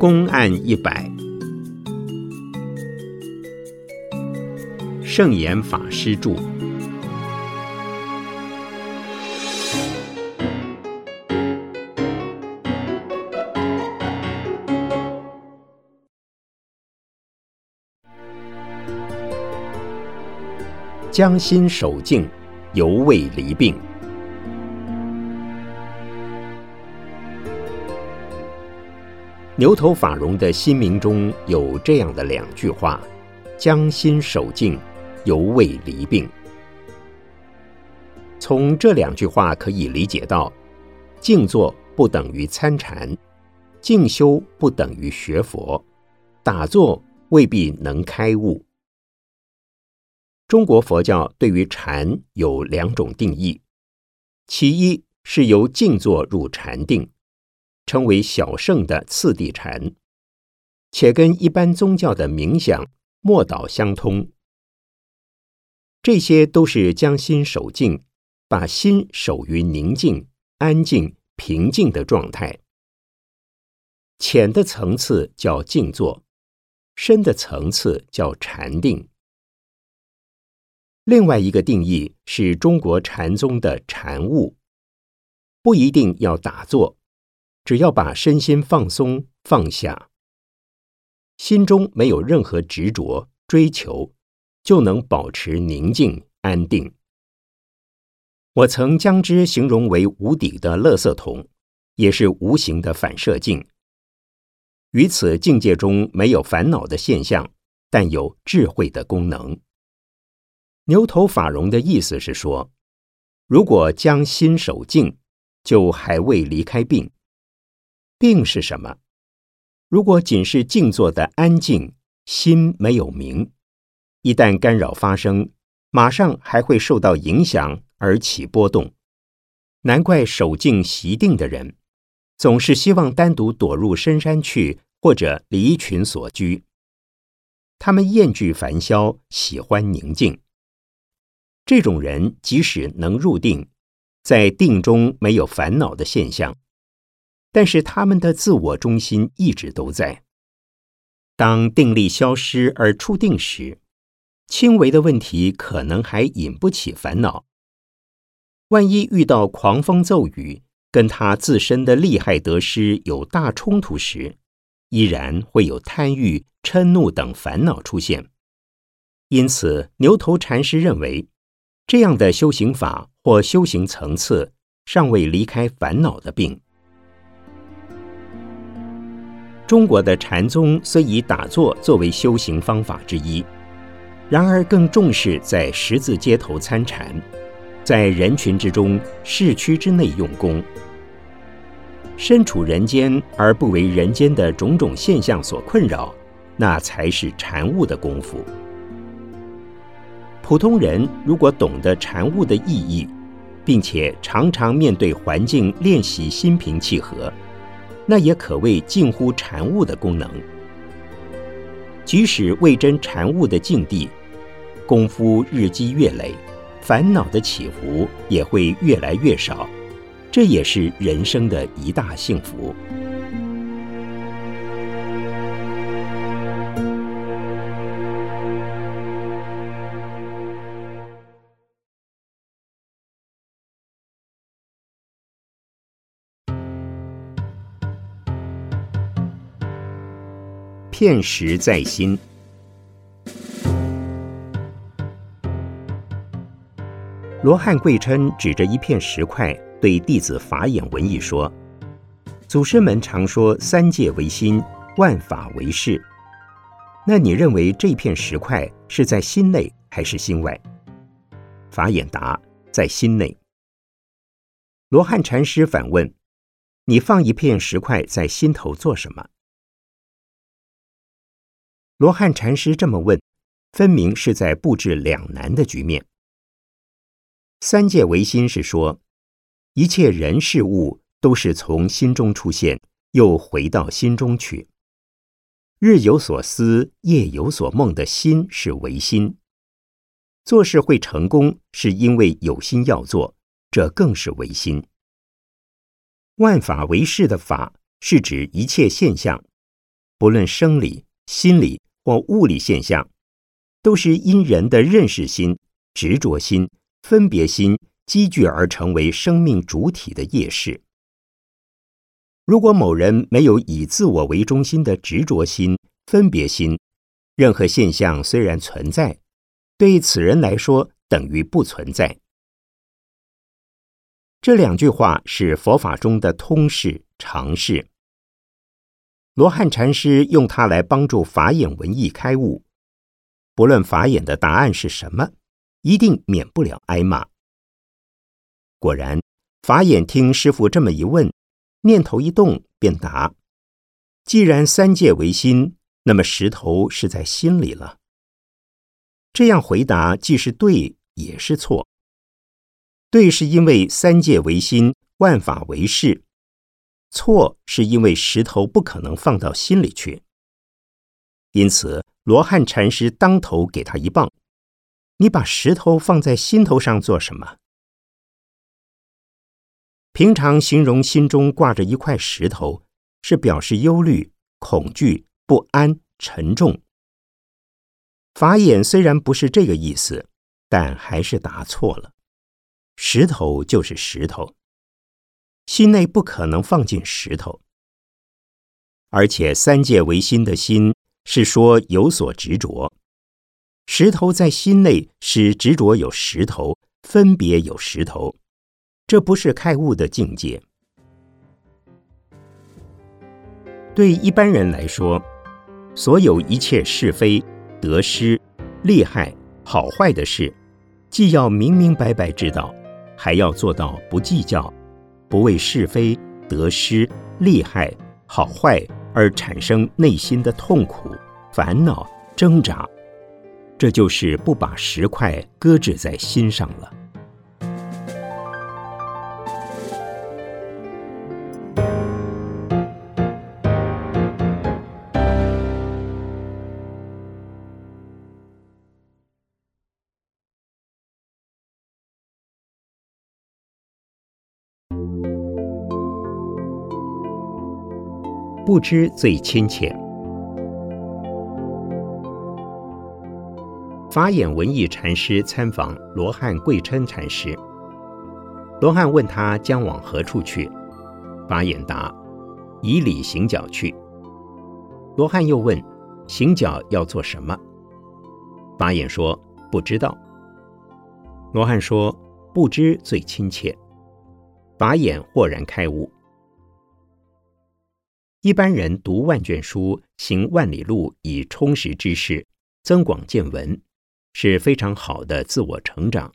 公案一百，圣严法师著。将心守静，犹未离病。牛头法融的心名中有这样的两句话：“将心守静，犹未离病。”从这两句话可以理解到，静坐不等于参禅，静修不等于学佛，打坐未必能开悟。中国佛教对于禅有两种定义，其一是由静坐入禅定。称为小圣的次第禅，且跟一般宗教的冥想、默祷相通。这些都是将心守静，把心守于宁静、安静、平静的状态。浅的层次叫静坐，深的层次叫禅定。另外一个定义是中国禅宗的禅悟，不一定要打坐。只要把身心放松放下，心中没有任何执着追求，就能保持宁静安定。我曾将之形容为无底的垃圾桶，也是无形的反射镜。于此境界中没有烦恼的现象，但有智慧的功能。牛头法融的意思是说，如果将心守静，就还未离开病。定是什么？如果仅是静坐的安静，心没有明，一旦干扰发生，马上还会受到影响而起波动。难怪守静习定的人，总是希望单独躲入深山去，或者离群所居。他们厌倦烦嚣，喜欢宁静。这种人即使能入定，在定中没有烦恼的现象。但是他们的自我中心一直都在。当定力消失而出定时，轻微的问题可能还引不起烦恼。万一遇到狂风骤雨，跟他自身的利害得失有大冲突时，依然会有贪欲、嗔怒等烦恼出现。因此，牛头禅师认为，这样的修行法或修行层次尚未离开烦恼的病。中国的禅宗虽以打坐作为修行方法之一，然而更重视在十字街头参禅，在人群之中、市区之内用功。身处人间而不为人间的种种现象所困扰，那才是禅悟的功夫。普通人如果懂得禅悟的意义，并且常常面对环境练习心平气和。那也可谓近乎禅悟的功能。即使未真禅悟的境地，功夫日积月累，烦恼的起伏也会越来越少，这也是人生的一大幸福。片石在心。罗汉贵琛指着一片石块，对弟子法眼文艺说：“祖师们常说三界为心，万法为事。那你认为这片石块是在心内还是心外？”法眼答：“在心内。”罗汉禅师反问：“你放一片石块在心头做什么？”罗汉禅师这么问，分明是在布置两难的局面。三界唯心是说，一切人事物都是从心中出现，又回到心中去。日有所思，夜有所梦的心是唯心。做事会成功，是因为有心要做，这更是唯心。万法为事的法，是指一切现象。不论生理、心理或物理现象，都是因人的认识心、执着心、分别心积聚而成为生命主体的业事。如果某人没有以自我为中心的执着心、分别心，任何现象虽然存在，对此人来说等于不存在。这两句话是佛法中的通释常识。罗汉禅师用它来帮助法眼文艺开悟，不论法眼的答案是什么，一定免不了挨骂。果然，法眼听师傅这么一问，念头一动便答：既然三界为心。那么石头是在心里了。这样回答既是对，也是错。对是因为三界为心，万法为事；错是因为石头不可能放到心里去。因此，罗汉禅师当头给他一棒：“你把石头放在心头上做什么？”平常形容心中挂着一块石头，是表示忧虑、恐惧。不安、沉重。法眼虽然不是这个意思，但还是答错了。石头就是石头，心内不可能放进石头。而且三界唯心的心是说有所执着，石头在心内是执着有石头，分别有石头，这不是开悟的境界。对一般人来说。所有一切是非、得失、利害、好坏的事，既要明明白白知道，还要做到不计较，不为是非、得失、利害、好坏而产生内心的痛苦、烦恼、挣扎。这就是不把石块搁置在心上了。不知最亲切。法眼文艺禅师参访罗汉贵琛禅师，罗汉问他将往何处去，法眼答：以礼行脚去。罗汉又问：行脚要做什么？法眼说：不知道。罗汉说：不知最亲切。法眼豁然开悟。一般人读万卷书，行万里路，以充实知识，增广见闻，是非常好的自我成长。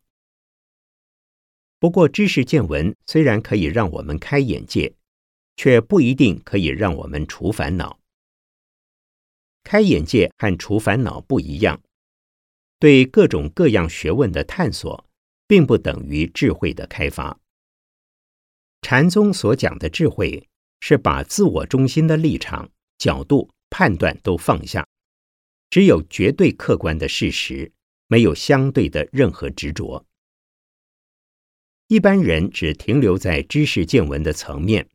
不过，知识见闻虽然可以让我们开眼界，却不一定可以让我们除烦恼。开眼界和除烦恼不一样，对各种各样学问的探索，并不等于智慧的开发。禅宗所讲的智慧。是把自我中心的立场、角度、判断都放下，只有绝对客观的事实，没有相对的任何执着。一般人只停留在知识见闻的层面，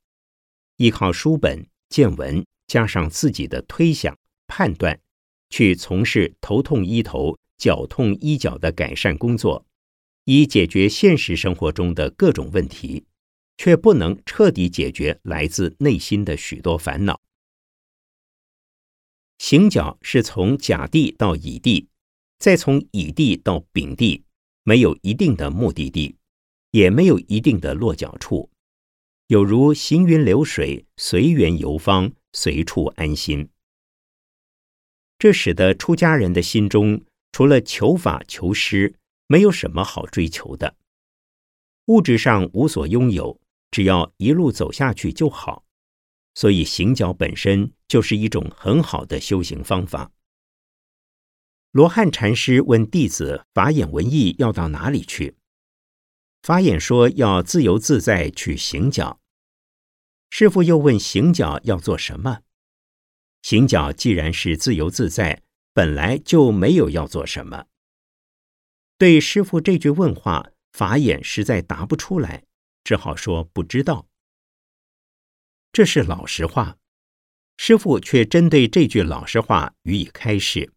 依靠书本见闻，加上自己的推想判断，去从事头痛医头、脚痛医脚的改善工作，以解决现实生活中的各种问题。却不能彻底解决来自内心的许多烦恼。行脚是从甲地到乙地，再从乙地到丙地，没有一定的目的地，也没有一定的落脚处，有如行云流水，随缘游方，随处安心。这使得出家人的心中，除了求法求师，没有什么好追求的，物质上无所拥有。只要一路走下去就好，所以行脚本身就是一种很好的修行方法。罗汉禅师问弟子法眼文艺要到哪里去？法眼说要自由自在去行脚。师傅又问行脚要做什么？行脚既然是自由自在，本来就没有要做什么。对师傅这句问话，法眼实在答不出来。只好说不知道，这是老实话。师傅却针对这句老实话予以开示：“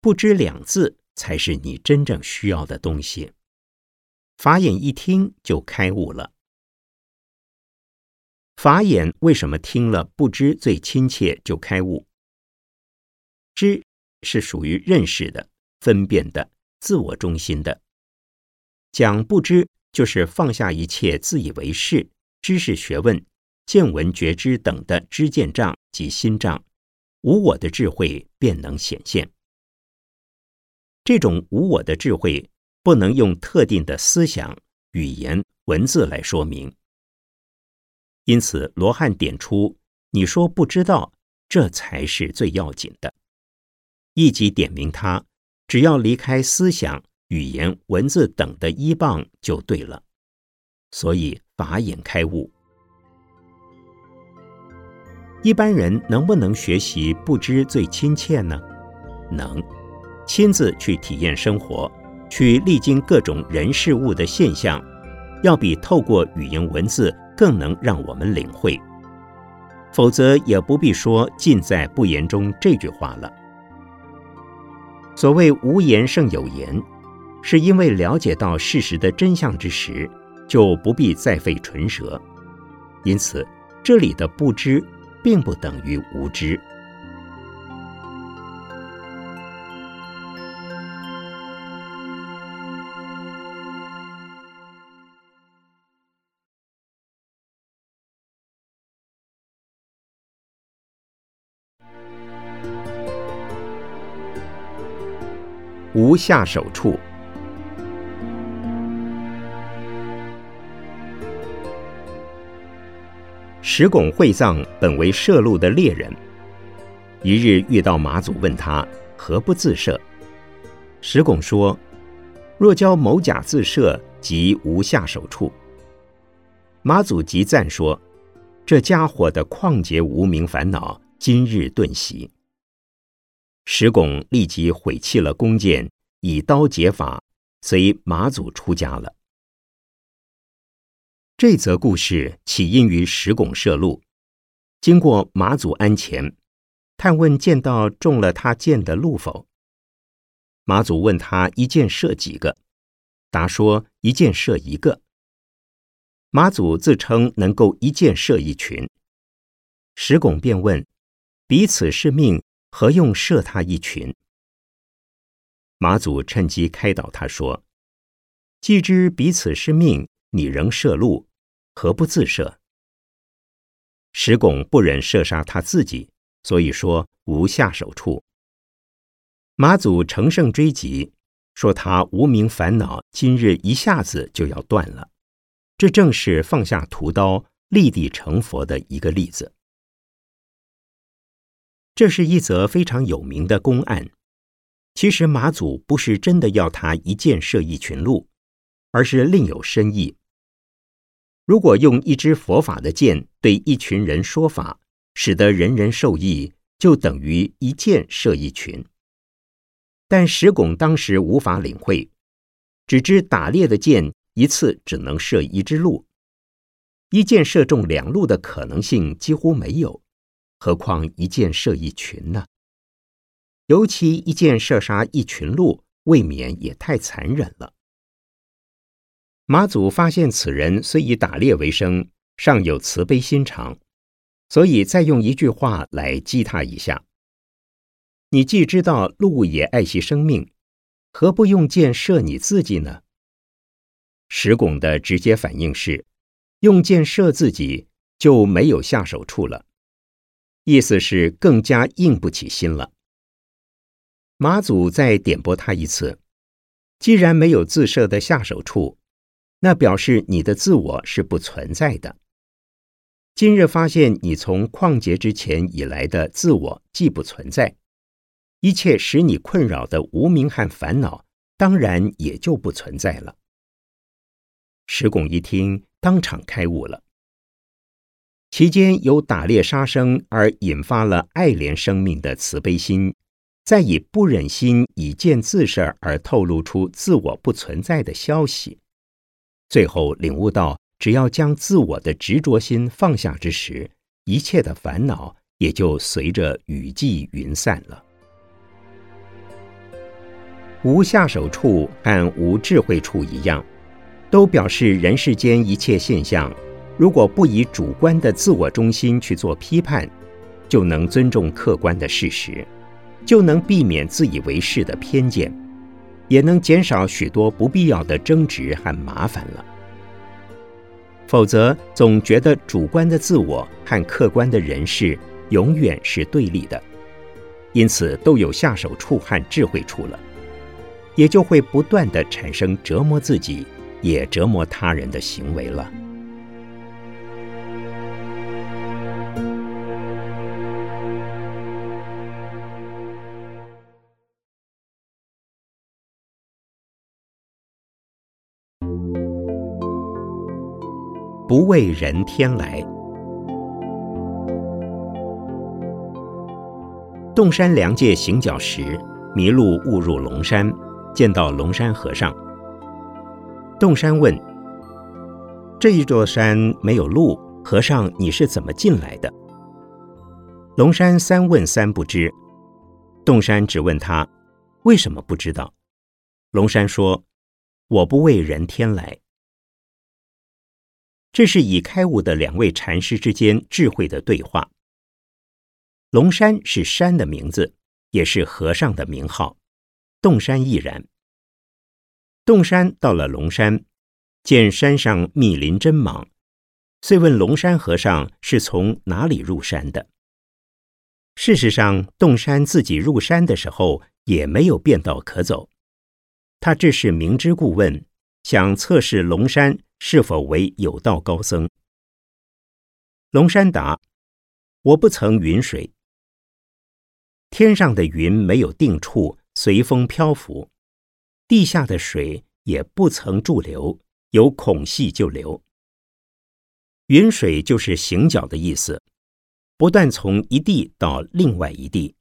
不知两字才是你真正需要的东西。”法眼一听就开悟了。法眼为什么听了不知最亲切就开悟？知是属于认识的、分辨的、自我中心的。讲不知就是放下一切自以为是、知识学问。见闻觉知等的知见障及心障，无我的智慧便能显现。这种无我的智慧不能用特定的思想、语言、文字来说明。因此，罗汉点出：你说不知道，这才是最要紧的。一即点明他，只要离开思想、语言、文字等的依傍就对了。所以，法眼开悟。一般人能不能学习不知最亲切呢？能，亲自去体验生活，去历经各种人事物的现象，要比透过语言文字更能让我们领会。否则也不必说“尽在不言中”这句话了。所谓“无言胜有言”，是因为了解到事实的真相之时，就不必再费唇舌。因此，这里的不知。并不等于无知。无下手处。石拱会藏本为摄路的猎人，一日遇到马祖，问他何不自射。石拱说：“若教某甲自射，即无下手处。”马祖即赞说：“这家伙的旷劫无名烦恼，今日顿息。”石拱立即毁弃了弓箭，以刀解法，随马祖出家了。这则故事起因于石拱射鹿，经过马祖鞍前，探问见到中了他箭的鹿否？马祖问他一箭射几个？答说一箭射一个。马祖自称能够一箭射一群，石拱便问：彼此是命，何用射他一群？马祖趁机开导他说：既知彼此是命。你仍射鹿，何不自射？石拱不忍射杀他自己，所以说无下手处。马祖乘胜追击，说他无名烦恼今日一下子就要断了，这正是放下屠刀立地成佛的一个例子。这是一则非常有名的公案。其实马祖不是真的要他一箭射一群鹿，而是另有深意。如果用一支佛法的剑对一群人说法，使得人人受益，就等于一箭射一群。但石拱当时无法领会，只知打猎的箭一次只能射一只鹿，一箭射中两鹿的可能性几乎没有，何况一箭射一群呢？尤其一箭射杀一群鹿，未免也太残忍了。马祖发现此人虽以打猎为生，尚有慈悲心肠，所以再用一句话来激他一下：你既知道鹿也爱惜生命，何不用箭射你自己呢？石拱的直接反应是：用箭射自己就没有下手处了，意思是更加硬不起心了。马祖再点拨他一次：既然没有自射的下手处。那表示你的自我是不存在的。今日发现你从旷劫之前以来的自我既不存在，一切使你困扰的无名和烦恼，当然也就不存在了。石拱一听，当场开悟了。其间有打猎杀生而引发了爱怜生命的慈悲心，再以不忍心以见自事而透露出自我不存在的消息。最后领悟到，只要将自我的执着心放下之时，一切的烦恼也就随着雨季云散了。无下手处和无智慧处一样，都表示人世间一切现象，如果不以主观的自我中心去做批判，就能尊重客观的事实，就能避免自以为是的偏见，也能减少许多不必要的争执和麻烦了。否则，总觉得主观的自我和客观的人事永远是对立的，因此都有下手处和智慧处了。也就会不断的产生折磨自己，也折磨他人的行为了。为人天来，洞山良界行脚时迷路误入龙山。见到龙山和尚，洞山问：“这一座山没有路，和尚你是怎么进来的？”龙山三问三不知，洞山只问他：“为什么不知道？”龙山说：“我不为人天来。”这是已开悟的两位禅师之间智慧的对话。龙山是山的名字，也是和尚的名号。洞山亦然。洞山到了龙山，见山上密林真莽，遂问龙山和尚是从哪里入山的。事实上，洞山自己入山的时候也没有便道可走，他这是明知故问，想测试龙山是否为有道高僧。龙山答：“我不曾云水，天上的云没有定处。”随风漂浮，地下的水也不曾驻留，有孔隙就流。云水就是行脚的意思，不断从一地到另外一地。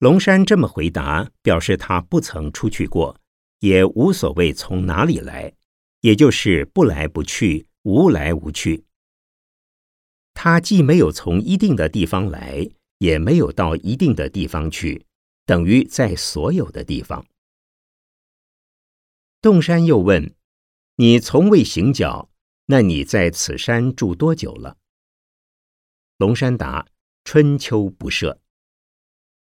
龙山这么回答，表示他不曾出去过，也无所谓从哪里来，也就是不来不去，无来无去。他既没有从一定的地方来，也没有到一定的地方去。等于在所有的地方。洞山又问：“你从未行脚，那你在此山住多久了？”龙山答：“春秋不设。”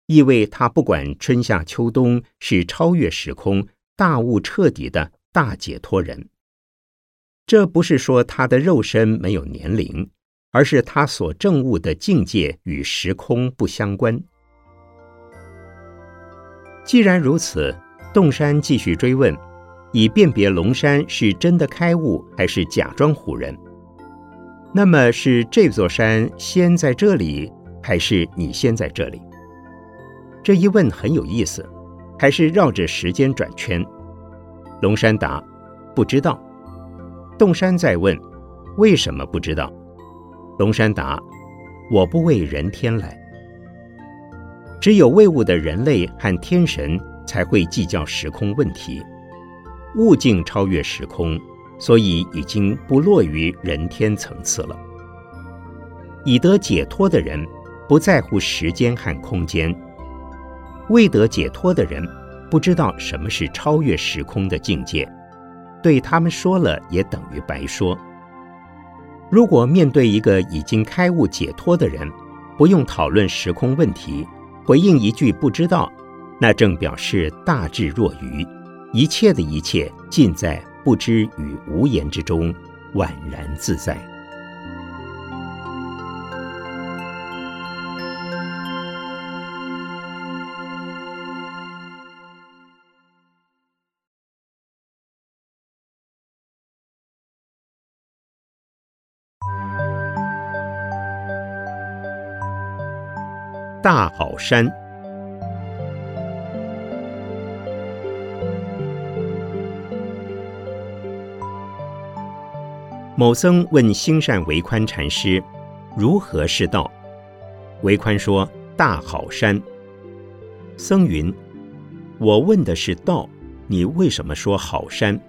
意味他不管春夏秋冬，是超越时空、大悟彻底的大解脱人。这不是说他的肉身没有年龄，而是他所证悟的境界与时空不相关。既然如此，洞山继续追问，以辨别龙山是真的开悟还是假装唬人。那么是这座山先在这里，还是你先在这里？这一问很有意思，还是绕着时间转圈。龙山答：不知道。洞山再问：为什么不知道？龙山答：我不为人天来。只有为物的人类和天神才会计较时空问题，物境超越时空，所以已经不落于人天层次了。已得解脱的人不在乎时间和空间，未得解脱的人不知道什么是超越时空的境界，对他们说了也等于白说。如果面对一个已经开悟解脱的人，不用讨论时空问题。回应一句不知道，那正表示大智若愚，一切的一切尽在不知与无言之中，宛然自在。大好山。某僧问兴善为宽禅师：“如何是道？”为宽说：“大好山。”僧云：“我问的是道，你为什么说好山？”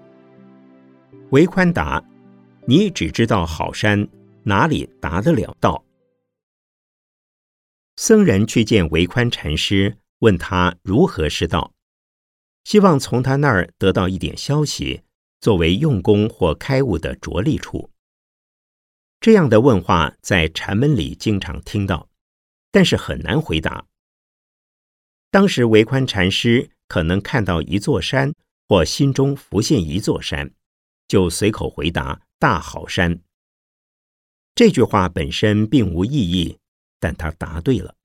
为宽答：“你只知道好山，哪里达得了道？”僧人去见维宽禅师，问他如何是道，希望从他那儿得到一点消息，作为用功或开悟的着力处。这样的问话在禅门里经常听到，但是很难回答。当时维宽禅师可能看到一座山，或心中浮现一座山，就随口回答“大好山”。这句话本身并无意义。但他答对了。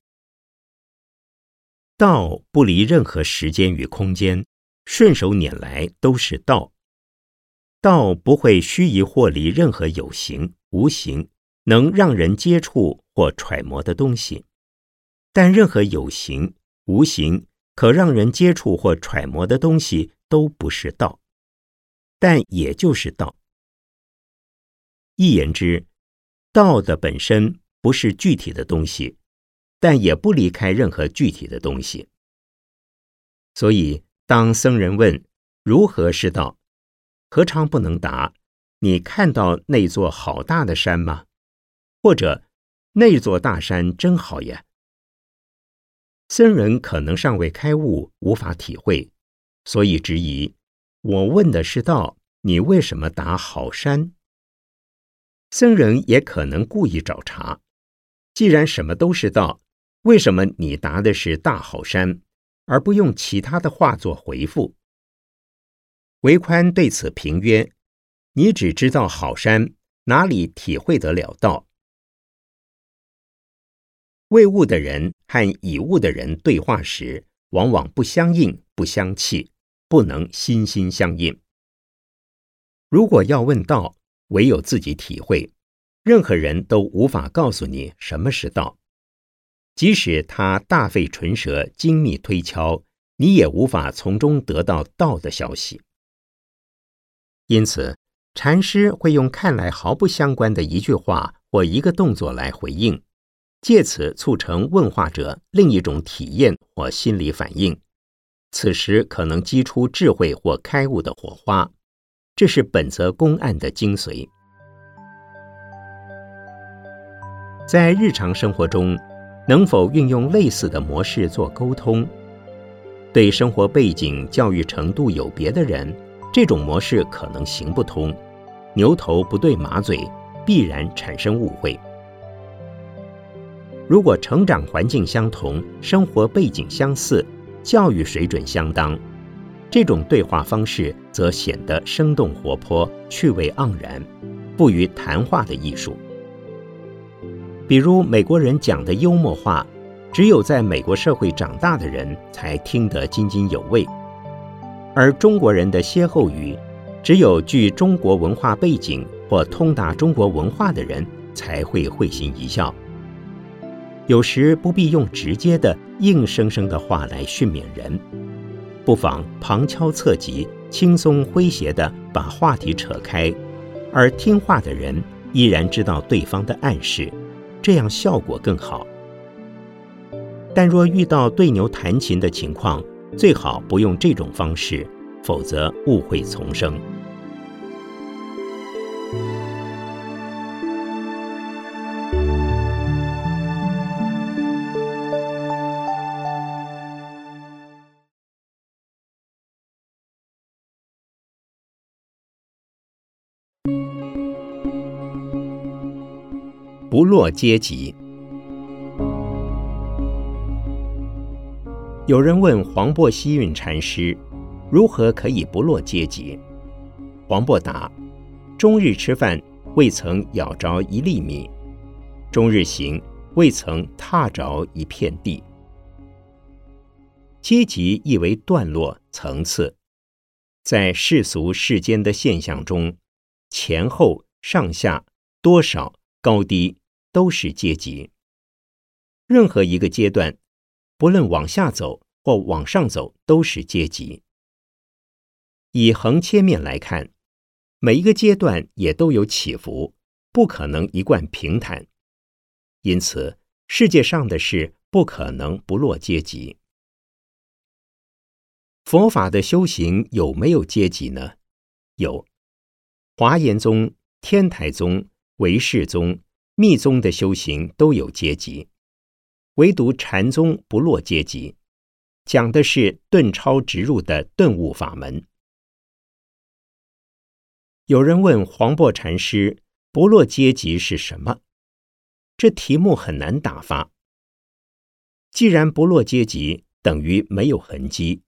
道不离任何时间与空间，顺手拈来都是道。道不会虚疑或离任何有形、无形能让人接触或揣摩的东西，但任何有形、无形可让人接触或揣摩的东西都不是道，但也就是道。一言之，道的本身。不是具体的东西，但也不离开任何具体的东西。所以，当僧人问如何是道，何尝不能答：你看到那座好大的山吗？或者那座大山真好呀？僧人可能尚未开悟，无法体会，所以质疑：我问的是道，你为什么答好山？僧人也可能故意找茬。既然什么都是道，为什么你答的是大好山，而不用其他的话做回复？维宽对此评曰：“你只知道好山，哪里体会得了道？未悟的人和已悟的人对话时，往往不相应、不相契，不能心心相印。如果要问道，唯有自己体会。”任何人都无法告诉你什么是道，即使他大费唇舌、精密推敲，你也无法从中得到道的消息。因此，禅师会用看来毫不相关的一句话或一个动作来回应，借此促成问话者另一种体验或心理反应，此时可能激出智慧或开悟的火花。这是本则公案的精髓。在日常生活中，能否运用类似的模式做沟通？对生活背景、教育程度有别的人，这种模式可能行不通。牛头不对马嘴，必然产生误会。如果成长环境相同、生活背景相似、教育水准相当，这种对话方式则显得生动活泼、趣味盎然，不于谈话的艺术。比如美国人讲的幽默话，只有在美国社会长大的人才听得津津有味；而中国人的歇后语，只有具中国文化背景或通达中国文化的人才会会心一笑。有时不必用直接的硬生生的话来训勉人，不妨旁敲侧击、轻松诙谐地把话题扯开，而听话的人依然知道对方的暗示。这样效果更好，但若遇到对牛弹琴的情况，最好不用这种方式，否则误会丛生。落阶级。有人问黄檗希运禅师：“如何可以不落阶级？”黄檗答：“终日吃饭，未曾咬着一粒米；终日行，未曾踏着一片地。”阶级意为段落、层次，在世俗世间的现象中，前后、上下、多少、高低。都是阶级。任何一个阶段，不论往下走或往上走，都是阶级。以横切面来看，每一个阶段也都有起伏，不可能一贯平坦。因此，世界上的事不可能不落阶级。佛法的修行有没有阶级呢？有，华严宗、天台宗、唯识宗。密宗的修行都有阶级，唯独禅宗不落阶级，讲的是顿超直入的顿悟法门。有人问黄檗禅师：“不落阶级是什么？”这题目很难打发。既然不落阶级等于没有痕迹，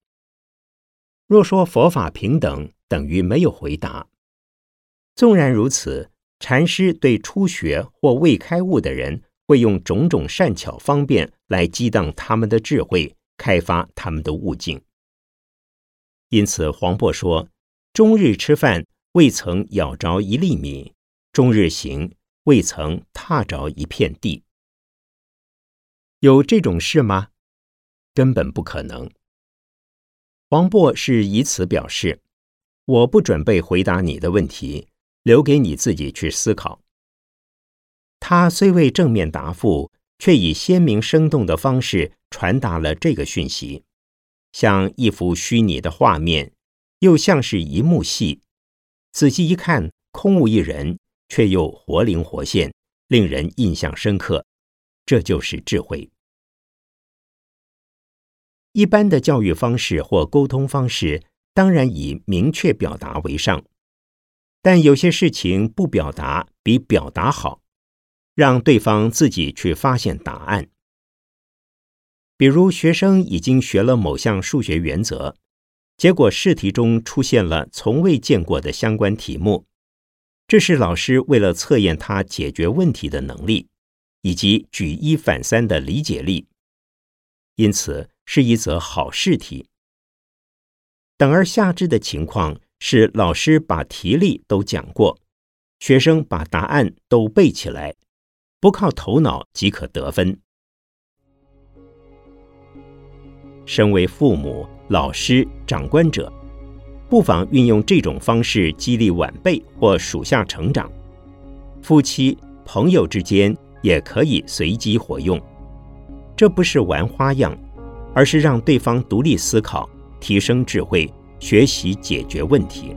若说佛法平等等于没有回答。纵然如此，禅师对初学或未开悟的人。会用种种善巧方便来激荡他们的智慧，开发他们的悟境。因此，黄渤说：“终日吃饭未曾咬着一粒米，终日行未曾踏着一片地。”有这种事吗？根本不可能。黄渤是以此表示：“我不准备回答你的问题，留给你自己去思考。”他虽未正面答复，却以鲜明生动的方式传达了这个讯息，像一幅虚拟的画面，又像是一幕戏。仔细一看，空无一人，却又活灵活现，令人印象深刻。这就是智慧。一般的教育方式或沟通方式，当然以明确表达为上，但有些事情不表达比表达好。让对方自己去发现答案。比如，学生已经学了某项数学原则，结果试题中出现了从未见过的相关题目，这是老师为了测验他解决问题的能力以及举一反三的理解力，因此是一则好试题。等而下之的情况是，老师把题例都讲过，学生把答案都背起来。不靠头脑即可得分。身为父母、老师、长官者，不妨运用这种方式激励晚辈或属下成长。夫妻、朋友之间也可以随机活用。这不是玩花样，而是让对方独立思考、提升智慧、学习解决问题。